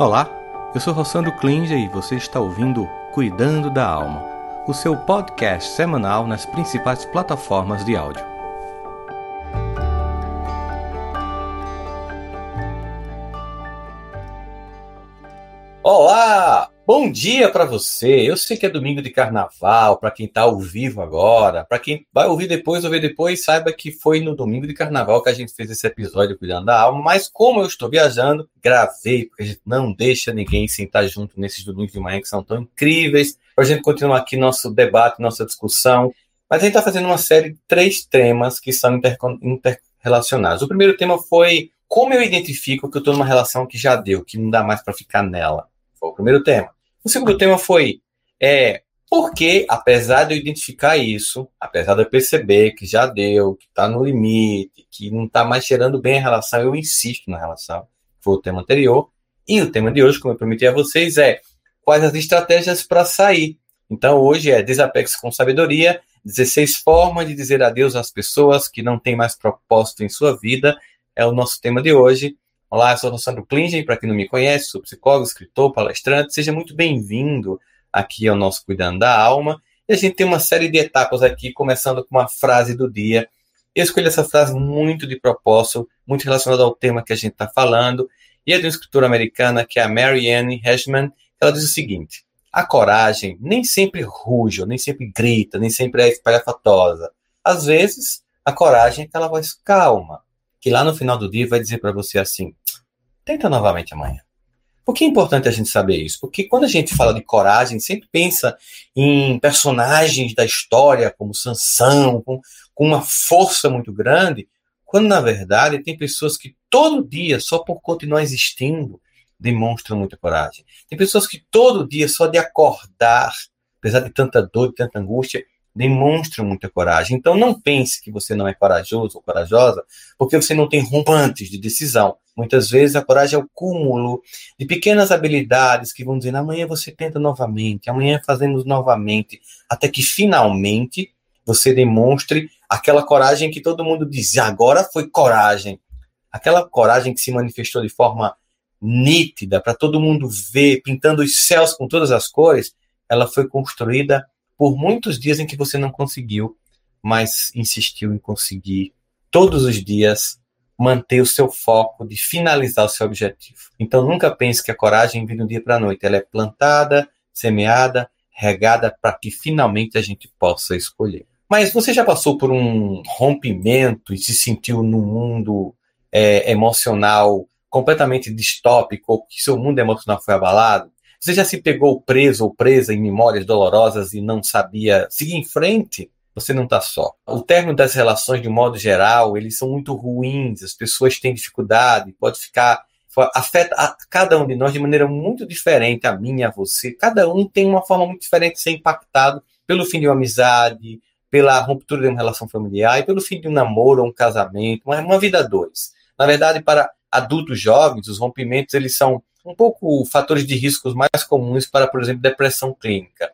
Olá, eu sou Rossandro Klinger e você está ouvindo Cuidando da Alma, o seu podcast semanal nas principais plataformas de áudio. Bom dia para você. Eu sei que é domingo de carnaval, para quem está ao vivo agora, para quem vai ouvir depois, ouvir depois, saiba que foi no domingo de carnaval que a gente fez esse episódio cuidando da alma, mas como eu estou viajando, gravei, porque a gente não deixa ninguém sentar junto nesses domingos de manhã que são tão incríveis, para a gente continuar aqui nosso debate, nossa discussão. Mas a gente está fazendo uma série de três temas que são interrelacionados. O primeiro tema foi como eu identifico que eu estou numa relação que já deu, que não dá mais para ficar nela. Foi o primeiro tema. O segundo tema foi é, porque, apesar de eu identificar isso, apesar de eu perceber que já deu, que está no limite, que não está mais cheirando bem a relação, eu insisto na relação. Foi o tema anterior. E o tema de hoje, como eu prometi a vocês, é quais as estratégias para sair. Então, hoje é desapegue com sabedoria, 16 formas de dizer adeus às pessoas que não têm mais propósito em sua vida. É o nosso tema de hoje. Olá, eu sou o Sandro Klingen, para quem não me conhece, sou psicólogo, escritor, palestrante. Seja muito bem-vindo aqui ao nosso Cuidando da Alma. E a gente tem uma série de etapas aqui, começando com uma frase do dia. Eu escolhi essa frase muito de propósito, muito relacionada ao tema que a gente está falando, e é de uma escritora americana que é a Marianne Heshman. Ela diz o seguinte: a coragem nem sempre ruge, nem sempre grita, nem sempre é espalhafatosa. Às vezes, a coragem é aquela voz calma, que lá no final do dia vai dizer para você assim: tenta novamente amanhã. Por que é importante a gente saber isso? Porque quando a gente fala de coragem, sempre pensa em personagens da história, como Sansão, com, com uma força muito grande, quando na verdade tem pessoas que todo dia, só por continuar existindo, demonstram muita coragem. Tem pessoas que todo dia, só de acordar, apesar de tanta dor, de tanta angústia, demonstram muita coragem. Então não pense que você não é corajoso ou corajosa porque você não tem rompantes de decisão. Muitas vezes a coragem é o cúmulo de pequenas habilidades que vão dizer amanhã você tenta novamente, amanhã fazemos novamente, até que finalmente você demonstre aquela coragem que todo mundo diz, agora foi coragem. Aquela coragem que se manifestou de forma nítida para todo mundo ver, pintando os céus com todas as cores, ela foi construída por muitos dias em que você não conseguiu, mas insistiu em conseguir todos os dias manter o seu foco de finalizar o seu objetivo. Então nunca pense que a coragem vem do dia para a noite, ela é plantada, semeada, regada para que finalmente a gente possa escolher. Mas você já passou por um rompimento e se sentiu num mundo é, emocional completamente distópico, ou que seu mundo emocional foi abalado? Você já se pegou preso ou presa em memórias dolorosas e não sabia seguir em frente? Você não está só. O término das relações, de um modo geral, eles são muito ruins, as pessoas têm dificuldade, pode ficar. afeta a cada um de nós de maneira muito diferente, a mim, a você. Cada um tem uma forma muito diferente de ser impactado pelo fim de uma amizade, pela ruptura de uma relação familiar e pelo fim de um namoro um casamento, uma, uma vida a dois. Na verdade, para adultos jovens, os rompimentos eles são um pouco fatores de riscos mais comuns para, por exemplo, depressão clínica.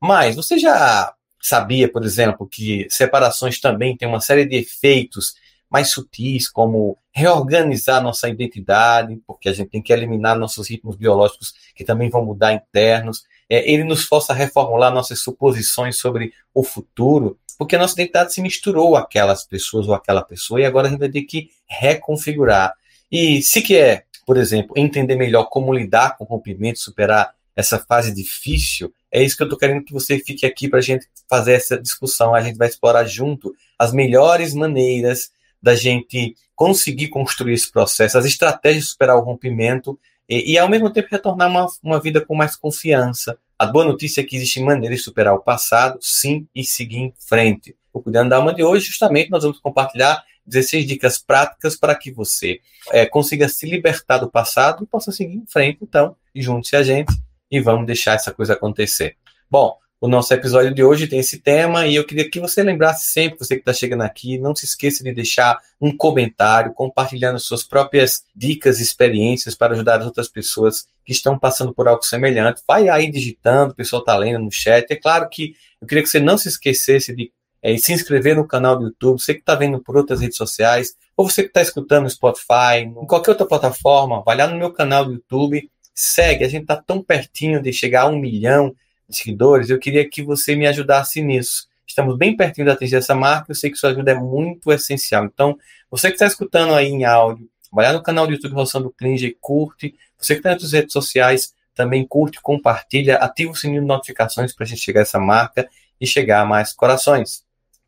Mas você já sabia, por exemplo, que separações também têm uma série de efeitos mais sutis, como reorganizar nossa identidade, porque a gente tem que eliminar nossos ritmos biológicos que também vão mudar internos. É, ele nos força a reformular nossas suposições sobre o futuro, porque a nossa identidade se misturou aquelas pessoas ou aquela pessoa e agora a gente vai ter que reconfigurar. E se quer por exemplo, entender melhor como lidar com o rompimento, superar essa fase difícil, é isso que eu estou querendo que você fique aqui para a gente fazer essa discussão. A gente vai explorar junto as melhores maneiras da gente conseguir construir esse processo, as estratégias de superar o rompimento e, e ao mesmo tempo retornar uma, uma vida com mais confiança. A boa notícia é que existem maneiras de superar o passado, sim, e seguir em frente. O Cuidando da Alma de hoje, justamente, nós vamos compartilhar 16 dicas práticas para que você é, consiga se libertar do passado e possa seguir em frente. Então, junte-se a gente e vamos deixar essa coisa acontecer. Bom, o nosso episódio de hoje tem esse tema e eu queria que você lembrasse sempre, você que está chegando aqui, não se esqueça de deixar um comentário compartilhando suas próprias dicas e experiências para ajudar as outras pessoas que estão passando por algo semelhante. Vai aí digitando, o pessoal está lendo no chat. É claro que eu queria que você não se esquecesse de é, se inscrever no canal do YouTube, você que está vendo por outras redes sociais, ou você que está escutando no Spotify, em qualquer outra plataforma, vai lá no meu canal do YouTube, segue. A gente está tão pertinho de chegar a um milhão de seguidores. Eu queria que você me ajudasse nisso. Estamos bem pertinho de atingir essa marca. Eu sei que sua ajuda é muito essencial. Então, você que está escutando aí em áudio, vai lá no canal do YouTube Roçando Cringe e curte. Você que está nas redes sociais, também curte, compartilha, ativa o sininho de notificações para a gente chegar a essa marca e chegar a mais corações.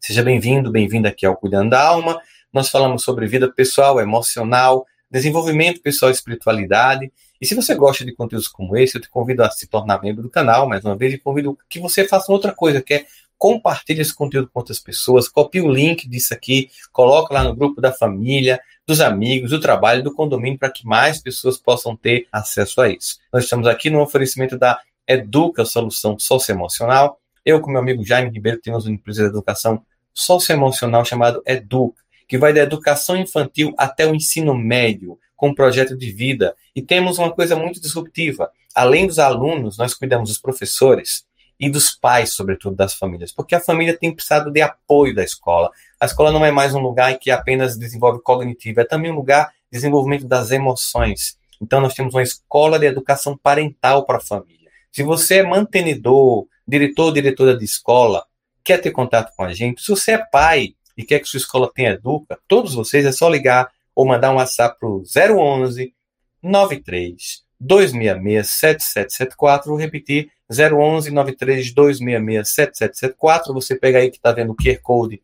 Seja bem-vindo, bem-vinda aqui ao Cuidando da Alma. Nós falamos sobre vida pessoal, emocional, desenvolvimento pessoal e espiritualidade. E se você gosta de conteúdos como esse, eu te convido a se tornar membro do canal, mais uma vez, e convido que você faça outra coisa, que é compartilhe esse conteúdo com outras pessoas, copie o link disso aqui, coloque lá no grupo da família, dos amigos, do trabalho, do condomínio, para que mais pessoas possam ter acesso a isso. Nós estamos aqui no oferecimento da Educa Solução Socioemocional. Eu, com meu amigo Jaime Ribeiro, temos uma empresa de educação socioemocional chamado Educa que vai da educação infantil até o ensino médio, com um projeto de vida. E temos uma coisa muito disruptiva. Além dos alunos, nós cuidamos dos professores e dos pais, sobretudo das famílias, porque a família tem precisado de apoio da escola. A escola não é mais um lugar que apenas desenvolve cognitivo, é também um lugar de desenvolvimento das emoções. Então, nós temos uma escola de educação parental para a família. Se você é mantenedor, diretor ou diretora de escola, quer ter contato com a gente, se você é pai, e quer que sua escola tenha Educa, todos vocês é só ligar ou mandar um WhatsApp para o 011 93 266 7774. Vou repetir: 011 93 266 7774. Você pega aí que está vendo o QR Code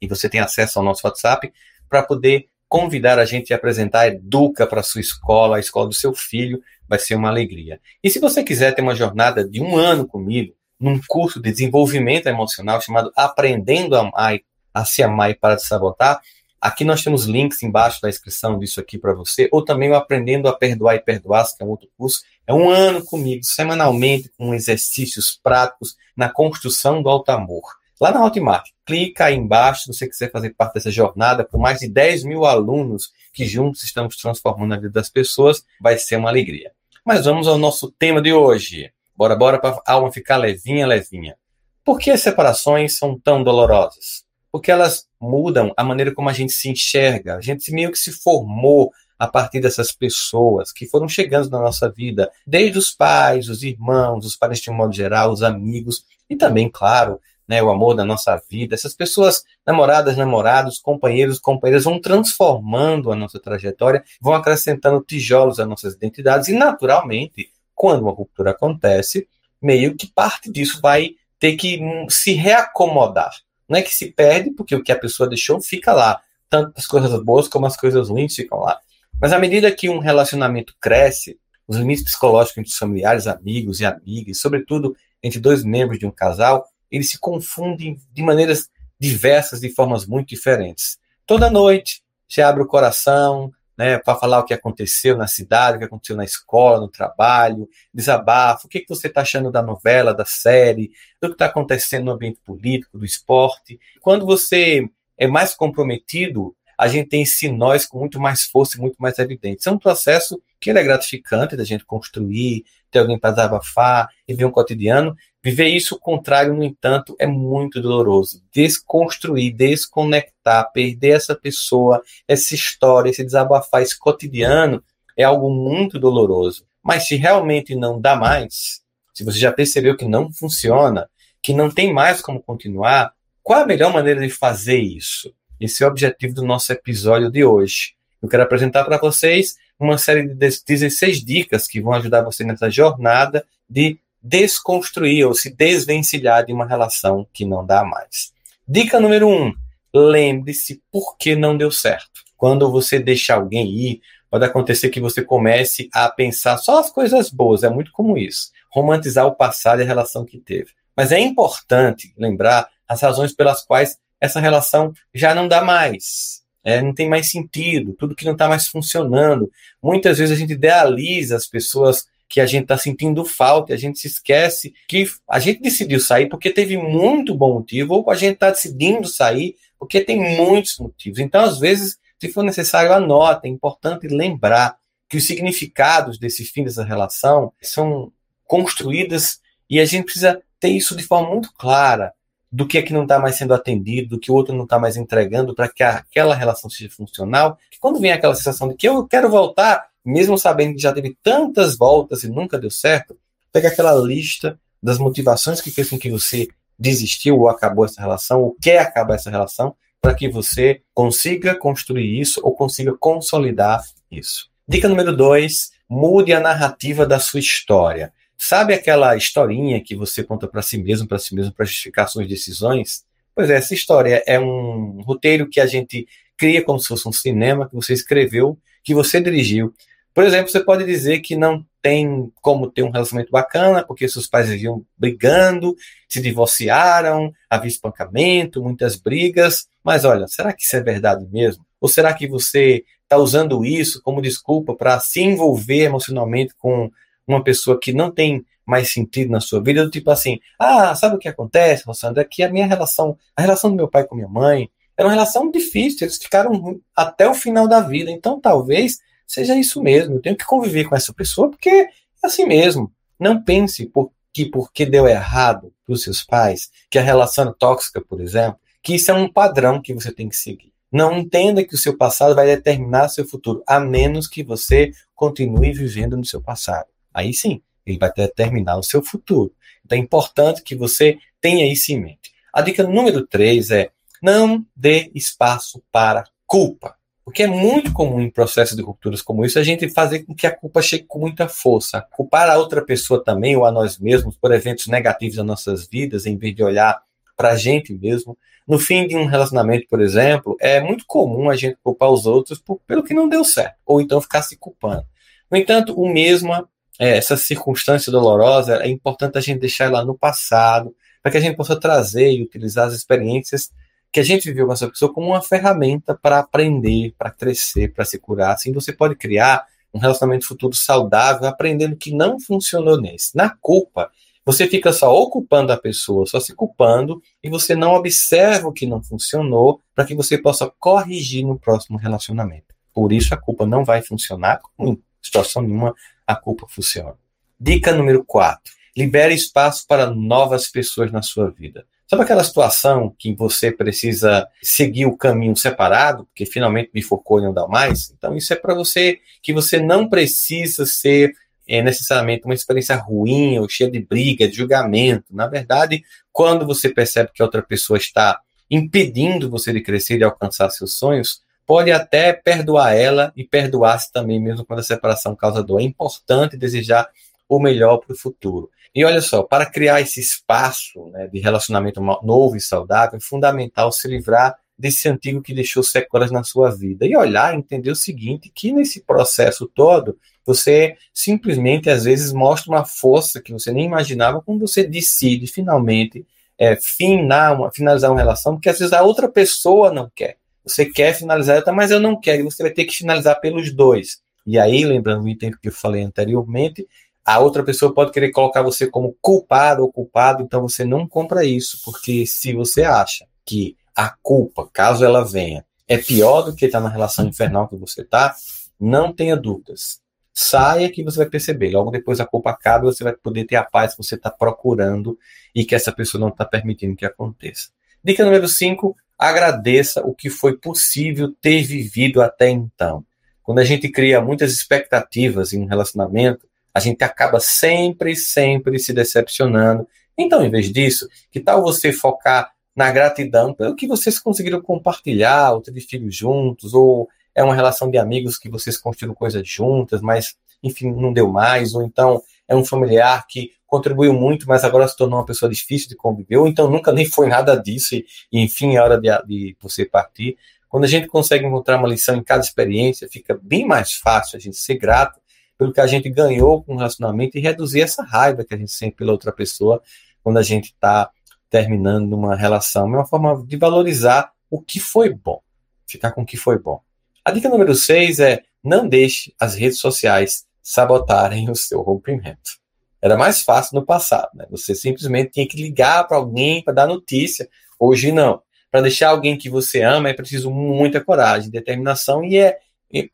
e você tem acesso ao nosso WhatsApp para poder convidar a gente a apresentar a Educa para sua escola, a escola do seu filho. Vai ser uma alegria. E se você quiser ter uma jornada de um ano comigo, num curso de desenvolvimento emocional chamado Aprendendo a Amar a se amar e para de sabotar. Aqui nós temos links embaixo da inscrição disso aqui para você, ou também o Aprendendo a Perdoar e Perdoar, que é um outro curso. É um ano comigo, semanalmente, com exercícios práticos na construção do alto amor. Lá na Hotmart, clica aí embaixo se você quiser fazer parte dessa jornada, com mais de 10 mil alunos que juntos estamos transformando a vida das pessoas, vai ser uma alegria. Mas vamos ao nosso tema de hoje. Bora, bora para a alma ficar levinha, levinha. Por que as separações são tão dolorosas? porque elas mudam a maneira como a gente se enxerga. A gente meio que se formou a partir dessas pessoas que foram chegando na nossa vida, desde os pais, os irmãos, os parentes de um modo geral, os amigos e também, claro, né, o amor da nossa vida. Essas pessoas, namoradas, namorados, companheiros, companheiras, vão transformando a nossa trajetória, vão acrescentando tijolos às nossas identidades e, naturalmente, quando uma ruptura acontece, meio que parte disso vai ter que hum, se reacomodar. Não é que se perde, porque o que a pessoa deixou fica lá. Tanto as coisas boas como as coisas ruins ficam lá. Mas à medida que um relacionamento cresce, os limites psicológicos entre os familiares, amigos e amigas, sobretudo entre dois membros de um casal, eles se confundem de maneiras diversas, de formas muito diferentes. Toda noite, você abre o coração, né, para falar o que aconteceu na cidade, o que aconteceu na escola, no trabalho, desabafo, o que, que você está achando da novela, da série, do que está acontecendo no ambiente político, do esporte. Quando você é mais comprometido, a gente tem esse nós com muito mais força e muito mais evidente. Isso é um processo que é gratificante da gente construir, ter alguém para desabafar, ver um cotidiano. Viver isso, o contrário, no entanto, é muito doloroso. Desconstruir, desconectar, perder essa pessoa, essa história, esse desabafar, esse cotidiano, é algo muito doloroso. Mas se realmente não dá mais, se você já percebeu que não funciona, que não tem mais como continuar, qual a melhor maneira de fazer isso? Esse é o objetivo do nosso episódio de hoje. Eu quero apresentar para vocês uma série de 16 dicas que vão ajudar você nessa jornada de desconstruir ou se desvencilhar de uma relação que não dá mais. Dica número 1: um, lembre-se por que não deu certo. Quando você deixa alguém ir, pode acontecer que você comece a pensar só as coisas boas, é muito comum isso. Romantizar o passado e a relação que teve. Mas é importante lembrar as razões pelas quais essa relação já não dá mais. É, não tem mais sentido, tudo que não está mais funcionando. Muitas vezes a gente idealiza as pessoas que a gente está sentindo falta e a gente se esquece que a gente decidiu sair porque teve muito bom motivo, ou a gente está decidindo sair porque tem muitos motivos. Então, às vezes, se for necessário, anota. É importante lembrar que os significados desse fim dessa relação são construídas e a gente precisa ter isso de forma muito clara do que é que não está mais sendo atendido, do que o outro não está mais entregando para que aquela relação seja funcional. Que quando vem aquela sensação de que eu quero voltar, mesmo sabendo que já teve tantas voltas e nunca deu certo, pega aquela lista das motivações que fez com que você desistiu ou acabou essa relação, ou quer acabar essa relação, para que você consiga construir isso ou consiga consolidar isso. Dica número dois: mude a narrativa da sua história. Sabe aquela historinha que você conta para si mesmo, para si mesmo, para justificar suas decisões? Pois é, essa história é um roteiro que a gente cria como se fosse um cinema que você escreveu, que você dirigiu. Por exemplo, você pode dizer que não tem como ter um relacionamento bacana, porque seus pais viviam brigando, se divorciaram, havia espancamento, muitas brigas. Mas olha, será que isso é verdade mesmo? Ou será que você está usando isso como desculpa para se envolver emocionalmente com uma pessoa que não tem mais sentido na sua vida? Do tipo assim, ah, sabe o que acontece, Rossandra? É que a minha relação, a relação do meu pai com minha mãe, era uma relação difícil, eles ficaram até o final da vida. Então, talvez seja isso mesmo. Eu tenho que conviver com essa pessoa porque é assim mesmo. Não pense por, que porque deu errado para os seus pais, que a relação é tóxica, por exemplo, que isso é um padrão que você tem que seguir. Não entenda que o seu passado vai determinar seu futuro, a menos que você continue vivendo no seu passado. Aí sim, ele vai determinar o seu futuro. Então é importante que você tenha isso em mente. A dica número 3 é não dê espaço para culpa. Porque é muito comum em processos de rupturas como isso a gente fazer com que a culpa chegue com muita força. Culpar a outra pessoa também ou a nós mesmos por eventos negativos das nossas vidas, em vez de olhar para a gente mesmo. No fim de um relacionamento, por exemplo, é muito comum a gente culpar os outros por, pelo que não deu certo, ou então ficar se culpando. No entanto, o mesmo, é, essa circunstância dolorosa, é importante a gente deixar ela no passado, para que a gente possa trazer e utilizar as experiências que a gente viveu com essa pessoa como uma ferramenta para aprender, para crescer, para se curar. Assim você pode criar um relacionamento futuro saudável, aprendendo que não funcionou nesse. Na culpa, você fica só ocupando a pessoa, só se culpando, e você não observa o que não funcionou para que você possa corrigir no próximo relacionamento. Por isso a culpa não vai funcionar, em situação nenhuma a culpa funciona. Dica número 4. Libere espaço para novas pessoas na sua vida. Sabe aquela situação que você precisa seguir o caminho separado, porque finalmente bifurcou e não dá mais? Então, isso é para você que você não precisa ser é, necessariamente uma experiência ruim ou cheia de briga, de julgamento. Na verdade, quando você percebe que outra pessoa está impedindo você de crescer e alcançar seus sonhos, pode até perdoar ela e perdoar-se também, mesmo quando a separação causa dor. É importante desejar o melhor para o futuro. E olha só, para criar esse espaço né, de relacionamento novo e saudável, é fundamental se livrar desse antigo que deixou sequelas na sua vida. E olhar, entender o seguinte, que nesse processo todo, você simplesmente, às vezes, mostra uma força que você nem imaginava quando você decide, finalmente, é, finar uma, finalizar uma relação, porque às vezes a outra pessoa não quer. Você quer finalizar, mas eu não quero, você vai ter que finalizar pelos dois. E aí, lembrando o item que eu falei anteriormente, a outra pessoa pode querer colocar você como culpado ou culpado, então você não compra isso, porque se você acha que a culpa, caso ela venha, é pior do que estar tá na relação infernal que você está, não tenha dúvidas. Saia que você vai perceber. Logo depois a culpa acaba, você vai poder ter a paz que você está procurando e que essa pessoa não está permitindo que aconteça. Dica número 5: agradeça o que foi possível ter vivido até então. Quando a gente cria muitas expectativas em um relacionamento, a gente acaba sempre, sempre se decepcionando. Então, em vez disso, que tal você focar na gratidão pelo que vocês conseguiram compartilhar, ou ter filhos juntos, ou é uma relação de amigos que vocês construíram coisas juntas, mas enfim, não deu mais, ou então é um familiar que contribuiu muito, mas agora se tornou uma pessoa difícil de conviver, ou então nunca nem foi nada disso, e, e enfim, é hora de, de você partir. Quando a gente consegue encontrar uma lição em cada experiência, fica bem mais fácil a gente ser grato pelo que a gente ganhou com o relacionamento e reduzir essa raiva que a gente sente pela outra pessoa quando a gente está terminando uma relação. É uma forma de valorizar o que foi bom, ficar com o que foi bom. A dica número 6 é não deixe as redes sociais sabotarem o seu rompimento. Era mais fácil no passado, né? Você simplesmente tinha que ligar para alguém para dar notícia. Hoje não. Para deixar alguém que você ama é preciso muita coragem, determinação e é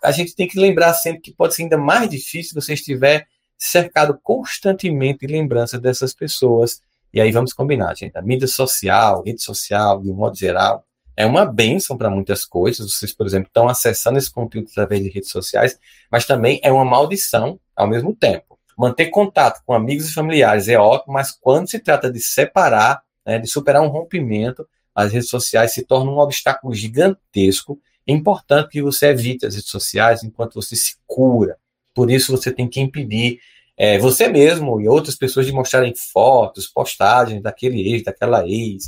a gente tem que lembrar sempre que pode ser ainda mais difícil se você estiver cercado constantemente de lembranças dessas pessoas. E aí vamos combinar, gente. A mídia social, rede social, de um modo geral, é uma benção para muitas coisas. Vocês, por exemplo, estão acessando esse conteúdo através de redes sociais, mas também é uma maldição ao mesmo tempo. Manter contato com amigos e familiares é ótimo, mas quando se trata de separar, né, de superar um rompimento, as redes sociais se tornam um obstáculo gigantesco. É importante que você evite as redes sociais enquanto você se cura. Por isso, você tem que impedir é, você mesmo e outras pessoas de mostrarem fotos, postagens daquele ex, daquela ex,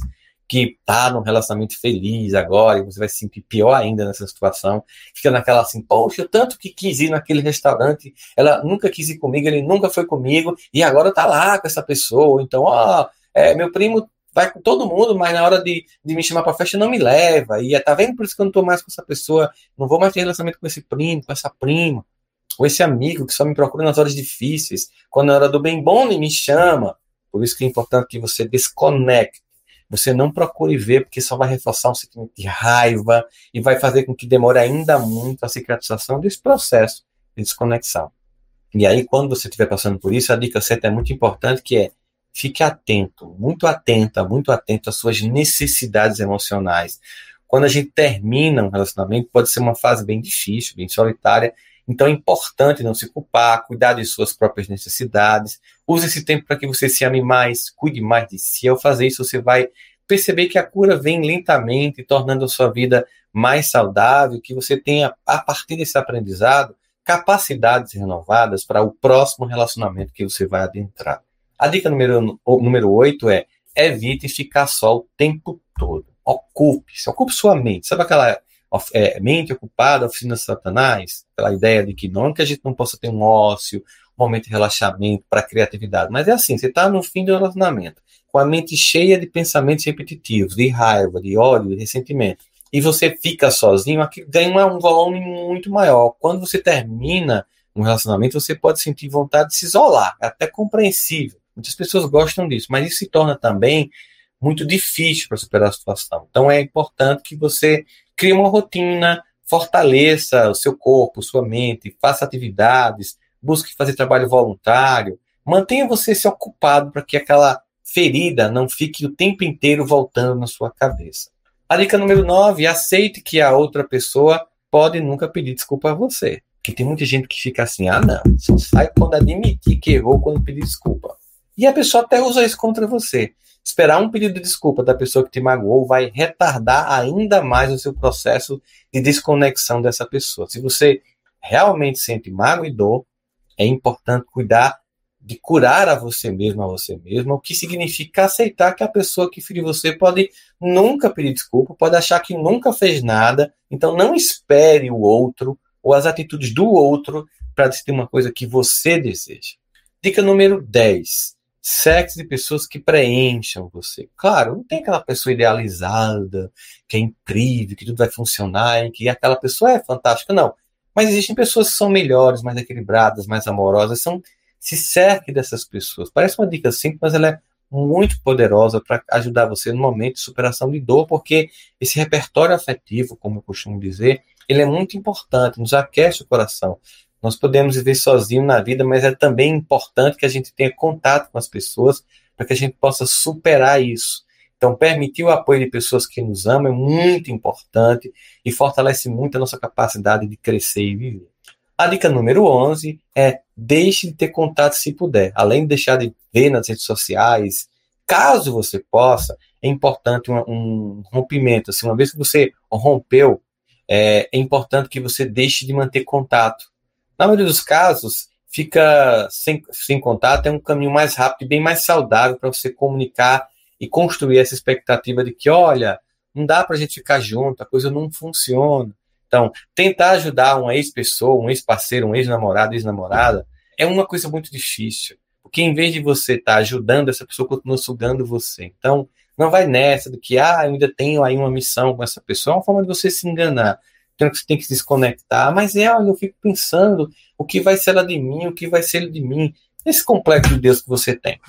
que tá num relacionamento feliz agora, e você vai se sentir pior ainda nessa situação. Fica naquela assim, poxa, tanto que quis ir naquele restaurante, ela nunca quis ir comigo, ele nunca foi comigo, e agora tá lá com essa pessoa. Então, ó, é, meu primo vai com todo mundo, mas na hora de, de me chamar pra festa não me leva. E tá vendo por isso que eu não tô mais com essa pessoa, não vou mais ter relacionamento com esse primo, com essa prima, com esse amigo que só me procura nas horas difíceis, quando na hora do bem bom nem me chama. Por isso que é importante que você desconecte você não procure ver, porque só vai reforçar um sentimento de raiva e vai fazer com que demore ainda muito a cicatrização desse processo de desconexão. E aí, quando você estiver passando por isso, a dica certa é muito importante, que é fique atento, muito atenta, muito atento às suas necessidades emocionais. Quando a gente termina um relacionamento, pode ser uma fase bem difícil, bem solitária, então é importante não se culpar, cuidar de suas próprias necessidades. Use esse tempo para que você se ame mais, cuide mais de si. Ao fazer isso, você vai perceber que a cura vem lentamente, tornando a sua vida mais saudável, que você tenha, a partir desse aprendizado, capacidades renovadas para o próximo relacionamento que você vai adentrar. A dica número, número 8 é evite ficar só o tempo todo. Ocupe-se, ocupe sua mente. Sabe aquela é, mente ocupada, oficina Satanás, pela ideia de que não que a gente não possa ter um ócio, um momento de relaxamento para criatividade, mas é assim, você está no fim do relacionamento, com a mente cheia de pensamentos repetitivos, de raiva, de ódio, de ressentimento, e você fica sozinho, aqui ganha um volume muito maior. Quando você termina um relacionamento, você pode sentir vontade de se isolar, é até compreensível. Muitas pessoas gostam disso, mas isso se torna também muito difícil para superar a situação. Então é importante que você crie uma rotina, fortaleça o seu corpo, sua mente, faça atividades, busque fazer trabalho voluntário, mantenha você se ocupado para que aquela ferida não fique o tempo inteiro voltando na sua cabeça. A dica número 9, aceite que a outra pessoa pode nunca pedir desculpa a você. Porque tem muita gente que fica assim, ah não, só sai quando admitir que errou, quando pedir desculpa. E a pessoa até usa isso contra você. Esperar um pedido de desculpa da pessoa que te magoou vai retardar ainda mais o seu processo de desconexão dessa pessoa. Se você realmente sente mágoa e dor, é importante cuidar de curar a você mesmo, a você mesmo, o que significa aceitar que a pessoa que feriu você pode nunca pedir desculpa, pode achar que nunca fez nada, então não espere o outro ou as atitudes do outro para decidir uma coisa que você deseja. Dica número 10 sexo de pessoas que preencham você. Claro, não tem aquela pessoa idealizada, que é incrível, que tudo vai funcionar, e que aquela pessoa é fantástica, não. Mas existem pessoas que são melhores, mais equilibradas, mais amorosas, são se cerque dessas pessoas. Parece uma dica simples, mas ela é muito poderosa para ajudar você no momento de superação de dor, porque esse repertório afetivo, como eu costumo dizer, ele é muito importante, nos aquece o coração, nós podemos viver sozinho na vida, mas é também importante que a gente tenha contato com as pessoas para que a gente possa superar isso. Então, permitir o apoio de pessoas que nos amam é muito importante e fortalece muito a nossa capacidade de crescer e viver. A dica número 11 é deixe de ter contato se puder. Além de deixar de ver nas redes sociais, caso você possa, é importante um, um rompimento. Assim, uma vez que você rompeu, é, é importante que você deixe de manter contato na maioria dos casos, fica sem, sem contato, é um caminho mais rápido e bem mais saudável para você comunicar e construir essa expectativa de que, olha, não dá para a gente ficar junto, a coisa não funciona. Então, tentar ajudar uma ex-pessoa, um ex-parceiro, um ex-namorado, ex-namorada, é uma coisa muito difícil. Porque em vez de você estar tá ajudando, essa pessoa continua sugando você. Então, não vai nessa do que, ah, eu ainda tenho aí uma missão com essa pessoa. É uma forma de você se enganar que você tem que se desconectar, mas é, eu fico pensando o que vai ser ela de mim, o que vai ser ele de mim. Esse complexo de Deus que você tem.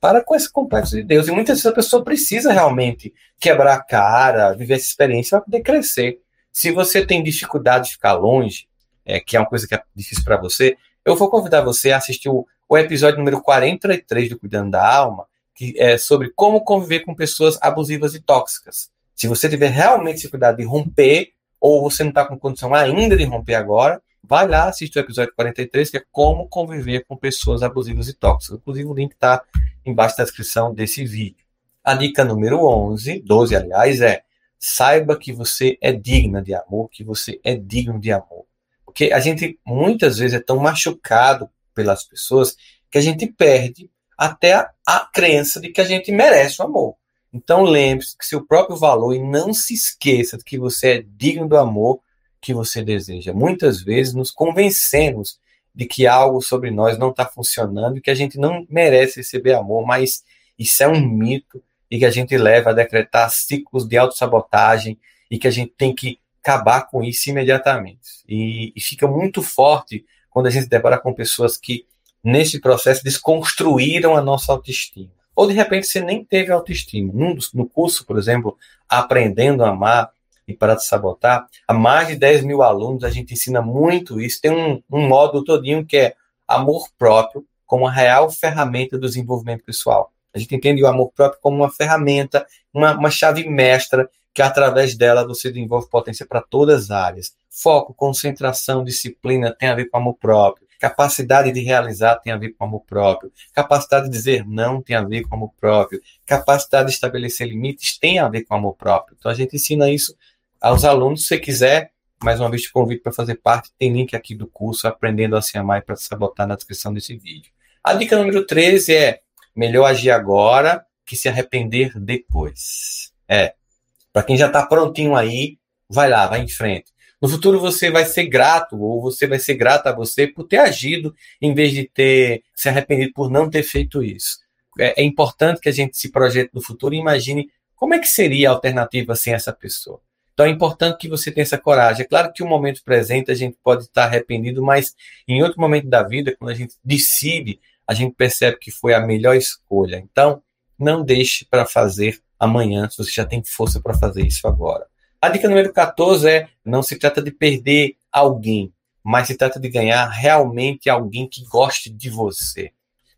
Para com esse complexo de Deus. E muitas vezes a pessoa precisa realmente quebrar a cara, viver essa experiência para poder crescer. Se você tem dificuldade de ficar longe, é, que é uma coisa que é difícil para você, eu vou convidar você a assistir o, o episódio número 43 do Cuidando da Alma, que é sobre como conviver com pessoas abusivas e tóxicas. Se você tiver realmente dificuldade de romper, ou você não está com condição ainda de romper agora, vai lá, assiste o episódio 43, que é como conviver com pessoas abusivas e tóxicas. Inclusive, o link está embaixo da descrição desse vídeo. A dica número 11, 12, aliás, é saiba que você é digna de amor, que você é digno de amor. Porque a gente muitas vezes é tão machucado pelas pessoas que a gente perde até a, a crença de que a gente merece o amor. Então lembre-se que seu próprio valor e não se esqueça de que você é digno do amor que você deseja. Muitas vezes nos convencemos de que algo sobre nós não está funcionando e que a gente não merece receber amor, mas isso é um mito e que a gente leva a decretar ciclos de autossabotagem e que a gente tem que acabar com isso imediatamente. E, e fica muito forte quando a gente depara com pessoas que, nesse processo, desconstruíram a nossa autoestima. Ou, de repente, você nem teve autoestima. No, no curso, por exemplo, Aprendendo a Amar e Para de Sabotar, há mais de 10 mil alunos, a gente ensina muito isso. Tem um, um módulo todinho que é amor próprio como a real ferramenta do desenvolvimento pessoal. A gente entende o amor próprio como uma ferramenta, uma, uma chave mestra, que através dela você desenvolve potência para todas as áreas. Foco, concentração, disciplina tem a ver com amor próprio. Capacidade de realizar tem a ver com amor próprio. Capacidade de dizer não tem a ver com amor próprio. Capacidade de estabelecer limites tem a ver com amor próprio. Então a gente ensina isso aos alunos. Se você quiser, mais uma vez te convido para fazer parte. Tem link aqui do curso Aprendendo a Se Amar para se sabotar na descrição desse vídeo. A dica número 13 é Melhor agir agora que se arrepender depois. É. Para quem já está prontinho aí, vai lá, vai em frente. No futuro você vai ser grato, ou você vai ser grata a você por ter agido, em vez de ter se arrependido por não ter feito isso. É, é importante que a gente se projete no futuro e imagine como é que seria a alternativa sem essa pessoa. Então é importante que você tenha essa coragem. É claro que o momento presente a gente pode estar arrependido, mas em outro momento da vida, quando a gente decide a gente percebe que foi a melhor escolha. Então, não deixe para fazer amanhã, se você já tem força para fazer isso agora. A dica número 14 é: não se trata de perder alguém, mas se trata de ganhar realmente alguém que goste de você.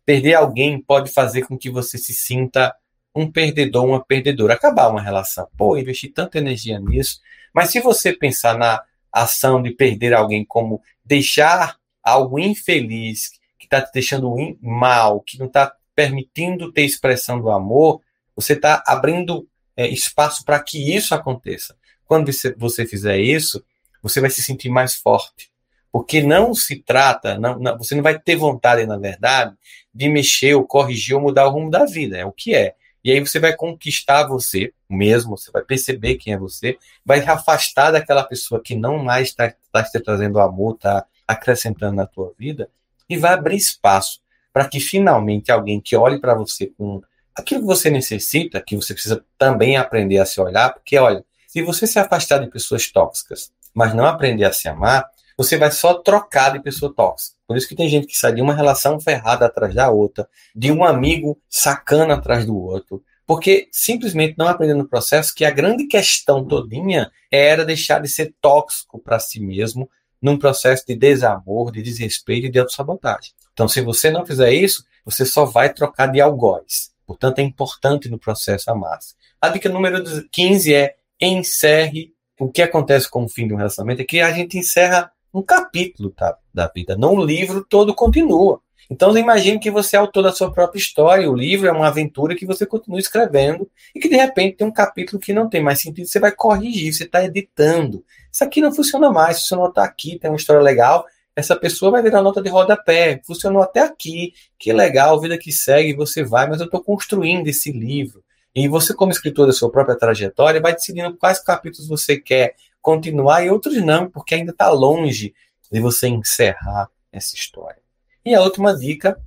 Perder alguém pode fazer com que você se sinta um perdedor, uma perdedora, acabar uma relação. Pô, investi tanta energia nisso. Mas se você pensar na ação de perder alguém como deixar algo infeliz que está te deixando mal, que não está permitindo ter expressão do amor, você está abrindo é, espaço para que isso aconteça. Quando você, fizer isso, você vai se sentir mais forte. Porque não se trata, não, não, você não vai ter vontade, na verdade, de mexer ou corrigir ou mudar o rumo da vida. É o que é. E aí você vai conquistar você mesmo, você vai perceber quem é você, vai afastar daquela pessoa que não mais está tá te trazendo amor, está acrescentando na tua vida, e vai abrir espaço para que finalmente alguém que olhe para você com aquilo que você necessita, que você precisa também aprender a se olhar, porque olha, se você se afastar de pessoas tóxicas, mas não aprender a se amar, você vai só trocar de pessoa tóxica. Por isso que tem gente que sai de uma relação ferrada atrás da outra, de um amigo sacana atrás do outro, porque simplesmente não aprendeu no processo que a grande questão todinha era deixar de ser tóxico para si mesmo num processo de desamor, de desrespeito e de autossabotagem. Então, se você não fizer isso, você só vai trocar de algoz. Portanto, é importante no processo amar-se. A dica número 15 é encerre. O que acontece com o fim de um relacionamento é que a gente encerra um capítulo tá, da vida, não o livro todo continua. Então, imagine que você é autor da sua própria história. O livro é uma aventura que você continua escrevendo e que de repente tem um capítulo que não tem mais sentido. Você vai corrigir, você está editando. Isso aqui não funciona mais. Funcionou até aqui, tem uma história legal. Essa pessoa vai virar nota de rodapé. Funcionou até aqui. Que legal, vida que segue, você vai, mas eu estou construindo esse livro. E você, como escritor da sua própria trajetória, vai decidindo quais capítulos você quer continuar e outros não, porque ainda está longe de você encerrar essa história. E a última dica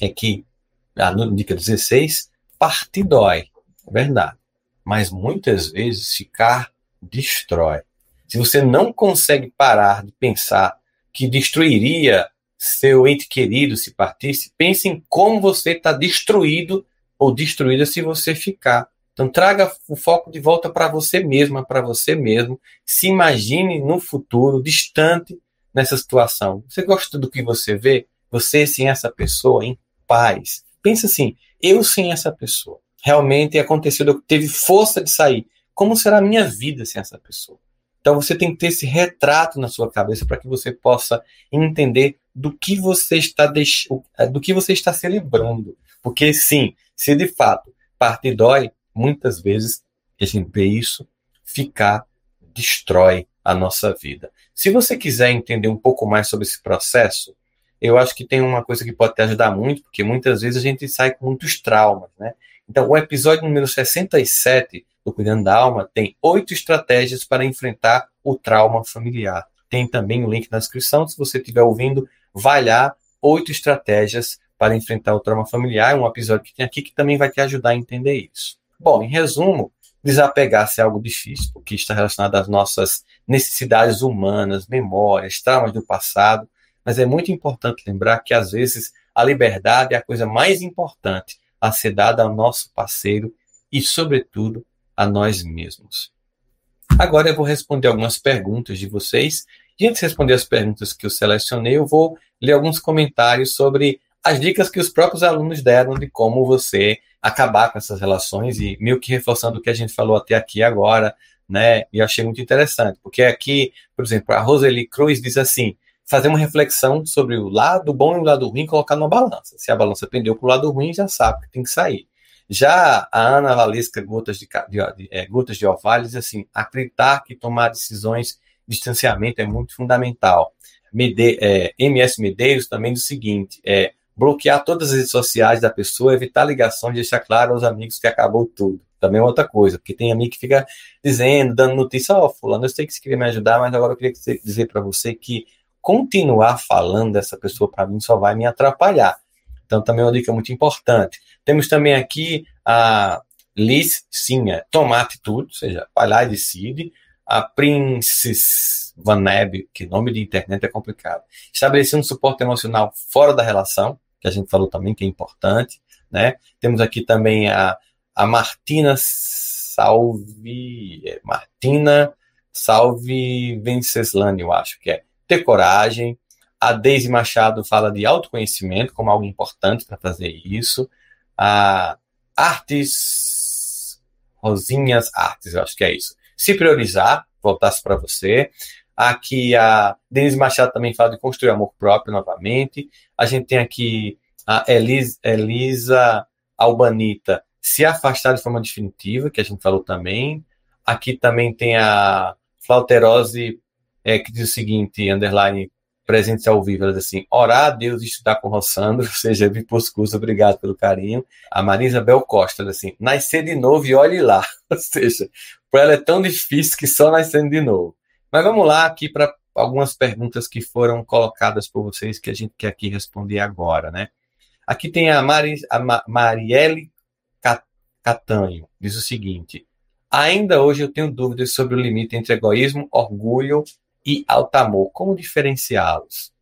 é que, a dica 16, partir dói. É verdade. Mas muitas vezes ficar destrói. Se você não consegue parar de pensar que destruiria seu ente querido se partisse, pense em como você está destruído ou destruída se você ficar. Então traga o foco de volta para você mesma, para você mesmo. Se imagine no futuro, distante nessa situação. Você gosta do que você vê? Você sem essa pessoa em paz. Pensa assim, eu sem essa pessoa. Realmente aconteceu, eu teve força de sair. como será a minha vida sem essa pessoa? Então você tem que ter esse retrato na sua cabeça para que você possa entender do que você está deix... É, do que você está celebrando. Porque sim, se de fato parte dói, muitas vezes a gente vê isso, ficar destrói a nossa vida. Se você quiser entender um pouco mais sobre esse processo, eu acho que tem uma coisa que pode te ajudar muito, porque muitas vezes a gente sai com muitos traumas, né? Então, o episódio número 67 do Cuidando da Alma tem oito estratégias para enfrentar o trauma familiar. Tem também o link na descrição, se você estiver ouvindo, vai lá, oito estratégias para enfrentar o trauma familiar, é um episódio que tem aqui que também vai te ajudar a entender isso. Bom, em resumo, desapegar-se é algo difícil, porque está relacionado às nossas necessidades humanas, memórias, traumas do passado, mas é muito importante lembrar que às vezes a liberdade é a coisa mais importante a ser dada ao nosso parceiro e, sobretudo, a nós mesmos. Agora eu vou responder algumas perguntas de vocês. E antes de responder as perguntas que eu selecionei, eu vou ler alguns comentários sobre as dicas que os próprios alunos deram de como você acabar com essas relações e meio que reforçando o que a gente falou até aqui agora, né? E eu achei muito interessante, porque aqui, por exemplo, a Roseli Cruz diz assim: fazer uma reflexão sobre o lado bom e o lado ruim, colocar numa balança. Se a balança pendeu para o lado ruim, já sabe que tem que sair. Já a Ana Valesca Gotas de, de, de, é, Gotas de Orvalho diz assim: acreditar que tomar decisões de distanciamento é muito fundamental. Mede, é, MS Medeiros também diz o seguinte: é, bloquear todas as redes sociais da pessoa, evitar ligações, deixar claro aos amigos que acabou tudo. Também é outra coisa, porque tem amigo que fica dizendo, dando notícia, ó, oh, fulano, eu sei que você queria me ajudar, mas agora eu queria dizer para você que continuar falando dessa pessoa para mim só vai me atrapalhar. Então, também é uma dica muito importante. Temos também aqui a Liz Sinha, tomar atitude, ou seja, vai lá e decide. A Princess Van Neb, que nome de internet é complicado. Estabelecer um suporte emocional fora da relação, que a gente falou também que é importante. Né? Temos aqui também a, a Martina Salve. É, Martina Salve Venceslani, eu acho que é ter coragem. A Deise Machado fala de autoconhecimento como algo importante para fazer isso. A Artes, Rosinhas Artes, eu acho que é isso. Se priorizar, voltasse para você. Aqui a Denise Machado também fala de construir amor próprio novamente. A gente tem aqui a Elisa, Elisa Albanita, se afastar de forma definitiva, que a gente falou também. Aqui também tem a Flauterose é, que diz o seguinte, underline, presente ao vivo, ela diz assim, orar a Deus e estudar com Rossandro, ou seja, vir para os obrigado pelo carinho. A Marisa Bel Costa, ela diz assim, nascer de novo e olhe lá, ou seja, para ela é tão difícil que só nascendo de novo. Mas vamos lá aqui para algumas perguntas que foram colocadas por vocês que a gente quer aqui responder agora, né? Aqui tem a, Mari, a Ma Marielle Catanho, diz o seguinte, ainda hoje eu tenho dúvidas sobre o limite entre egoísmo, orgulho e alto amor. Como diferenciá-los?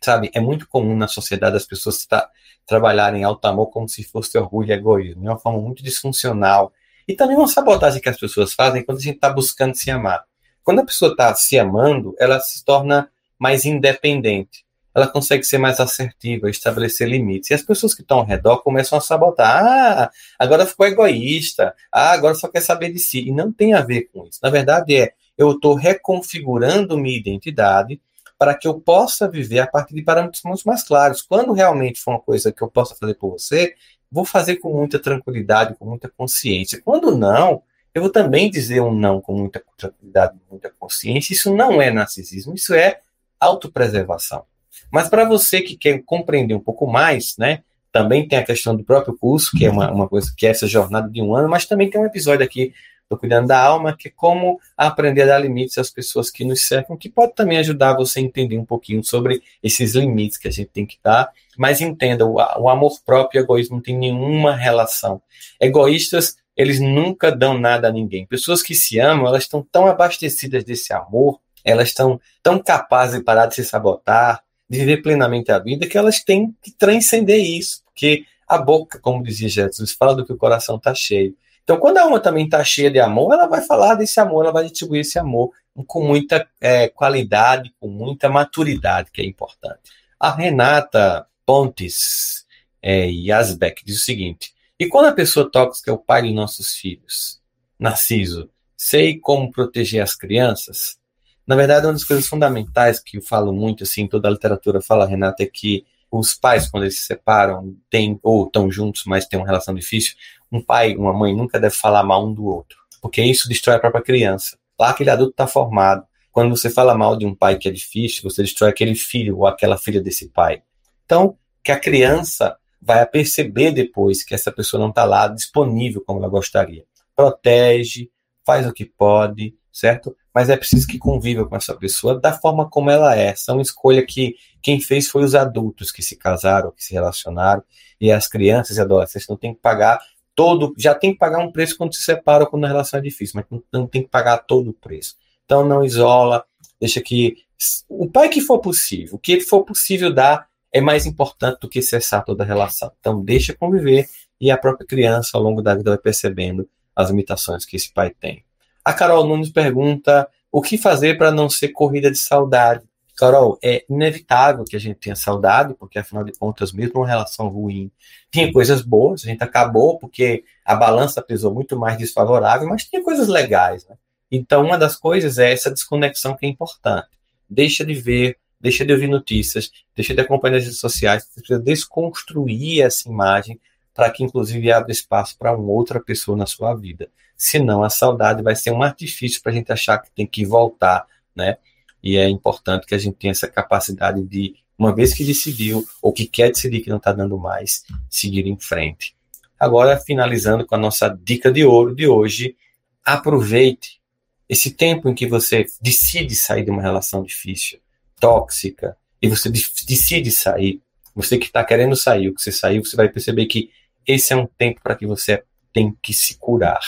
Sabe, é muito comum na sociedade as pessoas tra trabalharem alto amor como se fosse orgulho e egoísmo. É uma forma muito disfuncional. E também uma sabotagem que as pessoas fazem quando a gente está buscando se amar. Quando a pessoa está se amando, ela se torna mais independente. Ela consegue ser mais assertiva, estabelecer limites. E as pessoas que estão ao redor começam a sabotar. Ah, agora ficou egoísta. Ah, agora só quer saber de si. E não tem a ver com isso. Na verdade, é eu estou reconfigurando minha identidade para que eu possa viver a partir de parâmetros muito mais claros. Quando realmente for uma coisa que eu possa fazer por você, vou fazer com muita tranquilidade, com muita consciência. Quando não, eu vou também dizer um não com muita tranquilidade, muita consciência. Isso não é narcisismo, isso é autopreservação. Mas para você que quer compreender um pouco mais, né? Também tem a questão do próprio curso, que é uma, uma coisa que é essa jornada de um ano, mas também tem um episódio aqui do Cuidando da Alma, que é como aprender a dar limites às pessoas que nos cercam, que pode também ajudar você a entender um pouquinho sobre esses limites que a gente tem que dar. Mas entenda, o, o amor próprio e o egoísmo não tem nenhuma relação. Egoístas, eles nunca dão nada a ninguém. Pessoas que se amam, elas estão tão abastecidas desse amor, elas estão tão capazes de parar de se sabotar, de viver plenamente a vida, que elas têm que transcender isso, porque a boca, como dizia Jesus, fala do que o coração está cheio. Então, quando a alma também está cheia de amor, ela vai falar desse amor, ela vai distribuir esse amor com muita é, qualidade, com muita maturidade, que é importante. A Renata Pontes é, Yasbeck diz o seguinte: e quando a pessoa tóxica é o pai de nossos filhos, Narciso, sei como proteger as crianças. Na verdade, uma das coisas fundamentais que eu falo muito, assim, toda a literatura fala, Renata, é que os pais, quando eles se separam, têm, ou estão juntos, mas têm uma relação difícil, um pai, uma mãe nunca deve falar mal um do outro, porque isso destrói a própria criança. Lá aquele adulto está formado. Quando você fala mal de um pai que é difícil, você destrói aquele filho ou aquela filha desse pai. Então, que a criança vai perceber depois que essa pessoa não está lá disponível como ela gostaria. Protege, faz o que pode, certo? Mas é preciso que conviva com essa pessoa da forma como ela é. Essa é uma escolha que quem fez foi os adultos que se casaram, que se relacionaram, e as crianças e adolescentes não têm que pagar todo, já tem que pagar um preço quando se separam quando a relação é difícil, mas não, não tem que pagar todo o preço. Então não isola, deixa que o pai que for possível, o que for possível dar é mais importante do que cessar toda a relação. Então, deixa conviver e a própria criança, ao longo da vida, vai percebendo as limitações que esse pai tem. A Carol Nunes pergunta o que fazer para não ser corrida de saudade. Carol, é inevitável que a gente tenha saudade, porque afinal de contas, mesmo uma relação ruim, tinha coisas boas, a gente acabou porque a balança pesou muito mais desfavorável, mas tinha coisas legais. Né? Então, uma das coisas é essa desconexão que é importante. Deixa de ver deixa de ouvir notícias, deixa de acompanhar as redes sociais, você precisa desconstruir essa imagem para que, inclusive, abra espaço para uma outra pessoa na sua vida. Senão, a saudade vai ser um artifício para a gente achar que tem que voltar, né? E é importante que a gente tenha essa capacidade de, uma vez que decidiu, ou que quer decidir que não está dando mais, seguir em frente. Agora, finalizando com a nossa dica de ouro de hoje, aproveite esse tempo em que você decide sair de uma relação difícil tóxica e você decide sair, você que está querendo sair, o que você saiu, você vai perceber que esse é um tempo para que você tem que se curar.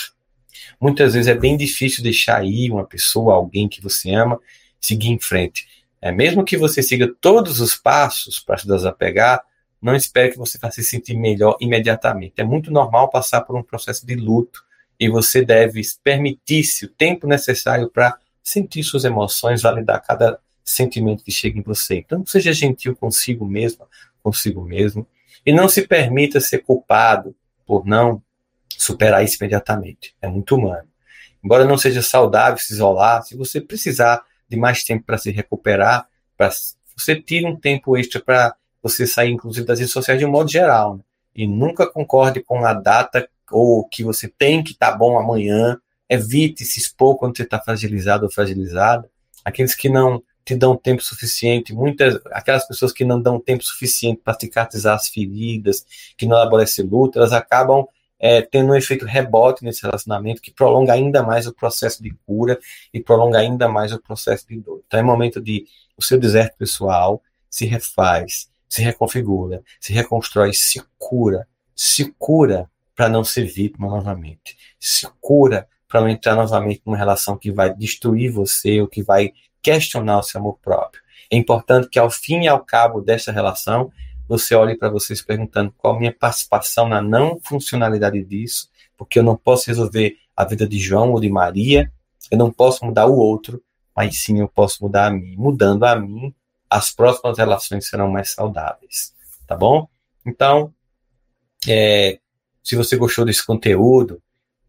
Muitas vezes é bem difícil deixar ir uma pessoa, alguém que você ama, seguir em frente. É mesmo que você siga todos os passos para se desapegar, não espere que você vá se sentir melhor imediatamente. É muito normal passar por um processo de luto e você deve permitir-se o tempo necessário para sentir suas emoções, validar cada sentimento que chega em você. Então, seja gentil consigo mesmo, consigo mesmo, e não se permita ser culpado por não superar isso imediatamente. É muito humano. Embora não seja saudável se isolar, se você precisar de mais tempo para se recuperar, para você tire um tempo extra para você sair, inclusive, das redes sociais de um modo geral. Né? E nunca concorde com a data ou que você tem que estar tá bom amanhã. Evite se expor quando você está fragilizado ou fragilizada. Aqueles que não te dão tempo suficiente, muitas aquelas pessoas que não dão tempo suficiente para cicatrizar as feridas, que não elaborecem luta, elas acabam é, tendo um efeito rebote nesse relacionamento que prolonga ainda mais o processo de cura e prolonga ainda mais o processo de dor. Então é momento de o seu deserto pessoal se refaz, se reconfigura, se reconstrói, se cura, se cura para não ser vítima novamente, se cura para não entrar novamente numa relação que vai destruir você ou que vai questionar o seu amor próprio. É importante que, ao fim e ao cabo desta relação, você olhe para você se perguntando qual a minha participação na não funcionalidade disso, porque eu não posso resolver a vida de João ou de Maria, eu não posso mudar o outro, mas sim eu posso mudar a mim. Mudando a mim, as próximas relações serão mais saudáveis, tá bom? Então, é, se você gostou desse conteúdo,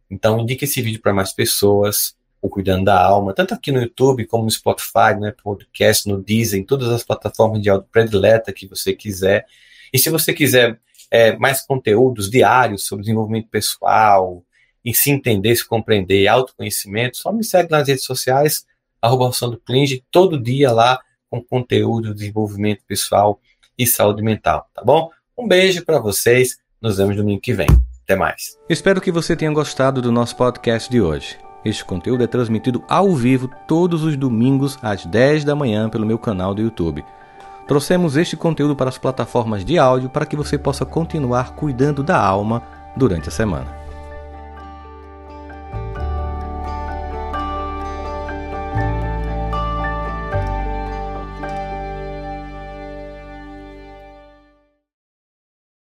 então indique esse vídeo para mais pessoas o Cuidando da Alma, tanto aqui no YouTube como no Spotify, né, podcast, no Deezer, em todas as plataformas de áudio predileta que você quiser. E se você quiser é, mais conteúdos diários sobre desenvolvimento pessoal, e se entender, se compreender, autoconhecimento, só me segue nas redes sociais, arroba Klinge, todo dia lá com conteúdo de desenvolvimento pessoal e saúde mental, tá bom? Um beijo para vocês, nos vemos domingo que vem. Até mais. Espero que você tenha gostado do nosso podcast de hoje. Este conteúdo é transmitido ao vivo todos os domingos às 10 da manhã pelo meu canal do YouTube. Trouxemos este conteúdo para as plataformas de áudio para que você possa continuar cuidando da alma durante a semana.